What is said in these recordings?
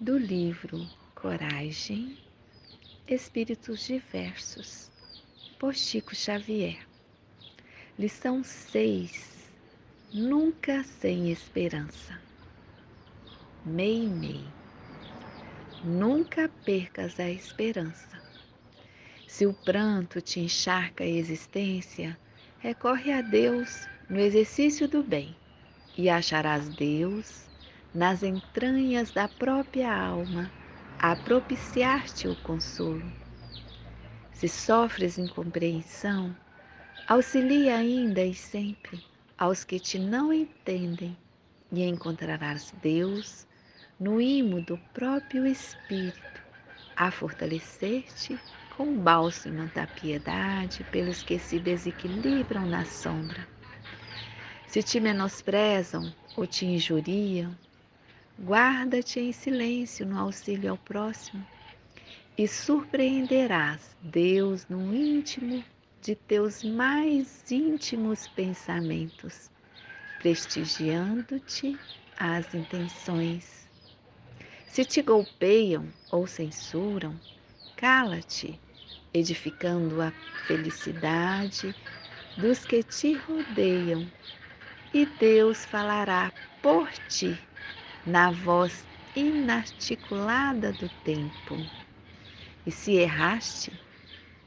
do livro Coragem, Espíritos Diversos, por Chico Xavier. Lição 6. Nunca sem esperança. Mei Mei. Nunca percas a esperança. Se o pranto te encharca a existência, recorre a Deus no exercício do bem e acharás Deus nas entranhas da própria alma a propiciar-te o consolo. Se sofres incompreensão, auxilia ainda e sempre aos que te não entendem e encontrarás Deus no imo do próprio Espírito a fortalecer-te com o bálsamo da piedade pelos que se desequilibram na sombra. Se te menosprezam ou te injuriam, Guarda-te em silêncio no auxílio ao próximo e surpreenderás Deus no íntimo de teus mais íntimos pensamentos, prestigiando-te as intenções. Se te golpeiam ou censuram, cala-te, edificando a felicidade dos que te rodeiam, e Deus falará por ti na voz inarticulada do tempo. E se erraste,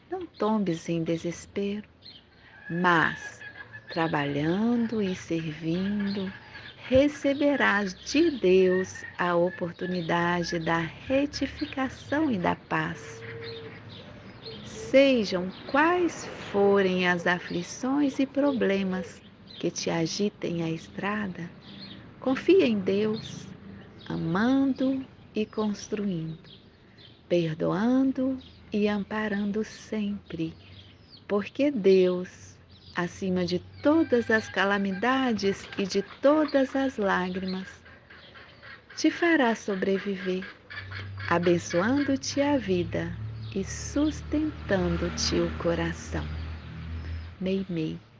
não tombes em desespero, mas, trabalhando e servindo, receberás de Deus a oportunidade da retificação e da paz. Sejam quais forem as aflições e problemas que te agitem a estrada, Confia em Deus, amando e construindo, perdoando e amparando sempre, porque Deus, acima de todas as calamidades e de todas as lágrimas, te fará sobreviver, abençoando-te a vida e sustentando-te o coração. Mei Mei.